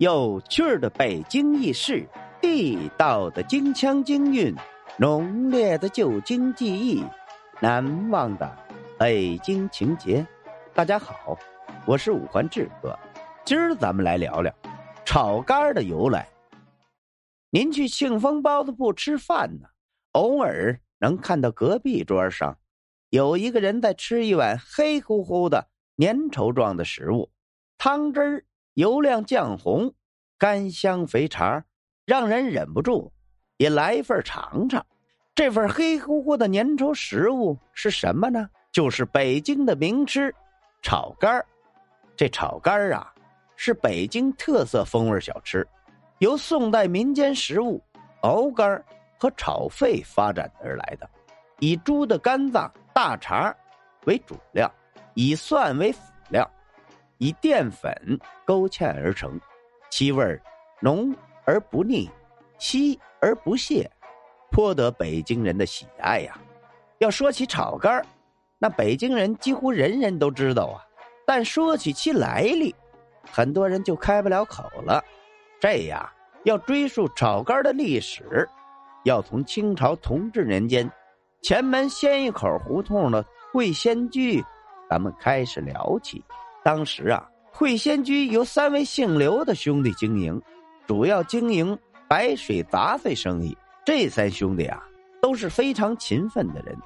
有趣的北京轶事，地道的京腔京韵，浓烈的旧京记忆，难忘的北京情节。大家好，我是五环志哥，今儿咱们来聊聊炒肝的由来。您去庆丰包子铺吃饭呢，偶尔能看到隔壁桌上有一个人在吃一碗黑乎乎的粘稠状的食物，汤汁儿。油亮酱红，干香肥肠，让人忍不住也来一份尝尝。这份黑乎乎的粘稠食物是什么呢？就是北京的名吃炒肝这炒肝啊，是北京特色风味小吃，由宋代民间食物熬肝和炒肺发展而来的。以猪的肝脏、大肠为主料，以蒜为辅。以淀粉勾芡而成，其味浓而不腻，稀而不泄，颇得北京人的喜爱呀。要说起炒肝那北京人几乎人人都知道啊。但说起其来历，很多人就开不了口了。这呀，要追溯炒肝的历史，要从清朝同治年间，前门鲜一口胡同的桂仙居，咱们开始聊起。当时啊，会仙居由三位姓刘的兄弟经营，主要经营白水杂碎生意。这三兄弟啊，都是非常勤奋的人，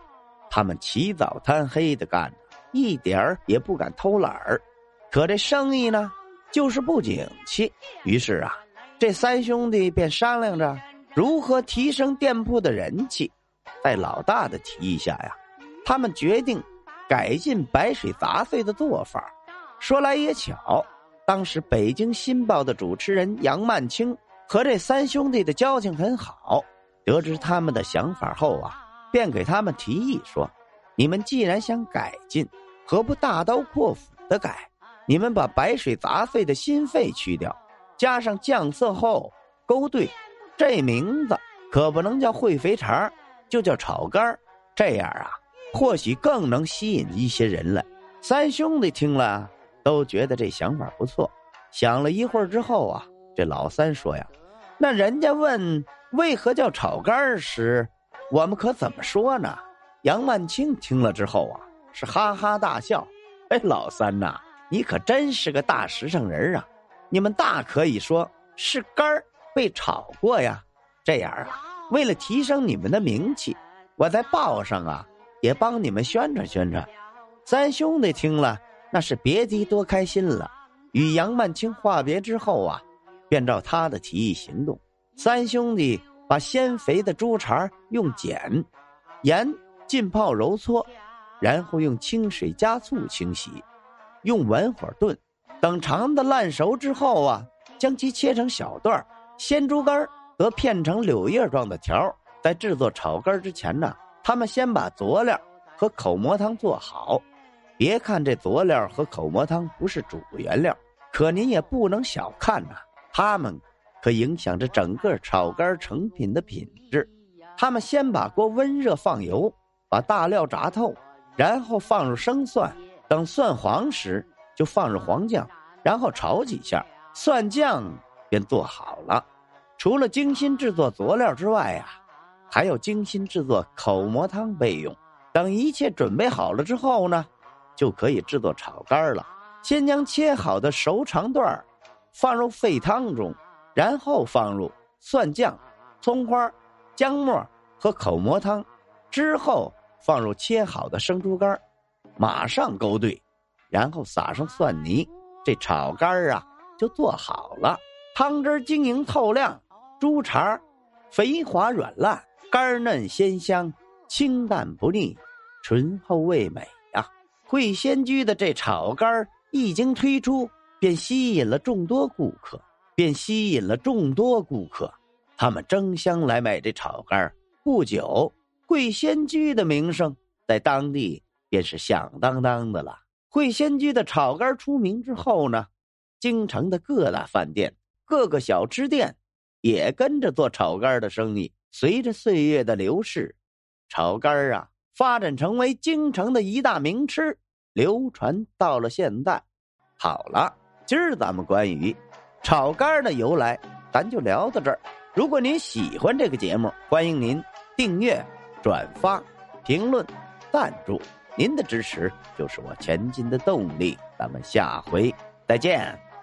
他们起早贪黑的干，一点儿也不敢偷懒儿。可这生意呢，就是不景气。于是啊，这三兄弟便商量着如何提升店铺的人气。在老大的提议下呀，他们决定改进白水杂碎的做法。说来也巧，当时北京新报的主持人杨曼青和这三兄弟的交情很好。得知他们的想法后啊，便给他们提议说：“你们既然想改进，何不大刀阔斧的改？你们把白水杂碎的心肺去掉，加上酱色后勾兑，这名字可不能叫烩肥肠，就叫炒肝这样啊，或许更能吸引一些人来。”三兄弟听了。都觉得这想法不错，想了一会儿之后啊，这老三说呀：“那人家问为何叫炒肝时，我们可怎么说呢？”杨万清听了之后啊，是哈哈大笑：“哎，老三呐，你可真是个大实诚人啊！你们大可以说是肝儿被炒过呀。这样啊，为了提升你们的名气，我在报上啊也帮你们宣传宣传。”三兄弟听了。那是别提多开心了。与杨曼青话别之后啊，便照他的提议行动。三兄弟把鲜肥的猪肠用碱、盐浸泡揉搓，然后用清水加醋清洗，用文火炖。等肠子烂熟之后啊，将其切成小段鲜猪肝则片成柳叶状的条在制作炒肝之前呢，他们先把佐料和口蘑汤做好。别看这佐料和口蘑汤不是主原料，可您也不能小看呐，它们可影响着整个炒肝成品的品质。他们先把锅温热，放油，把大料炸透，然后放入生蒜，等蒜黄时就放入黄酱，然后炒几下，蒜酱便做好了。除了精心制作佐料之外啊，还要精心制作口蘑汤备用。等一切准备好了之后呢？就可以制作炒肝了。先将切好的熟肠段放入沸汤中，然后放入蒜酱、葱花、姜末和口蘑汤，之后放入切好的生猪肝马上勾兑，然后撒上蒜泥，这炒肝啊就做好了。汤汁晶莹透亮，猪肠肥滑软烂，肝嫩鲜香，清淡不腻，醇厚味美。会仙居的这炒肝一经推出，便吸引了众多顾客，便吸引了众多顾客，他们争相来买这炒肝不久，会仙居的名声在当地便是响当当的了。会仙居的炒肝出名之后呢，京城的各大饭店、各个小吃店也跟着做炒肝的生意。随着岁月的流逝，炒肝啊，发展成为京城的一大名吃。流传到了现在，好了，今儿咱们关于炒肝的由来，咱就聊到这儿。如果您喜欢这个节目，欢迎您订阅、转发、评论、赞助。您的支持就是我前进的动力。咱们下回再见。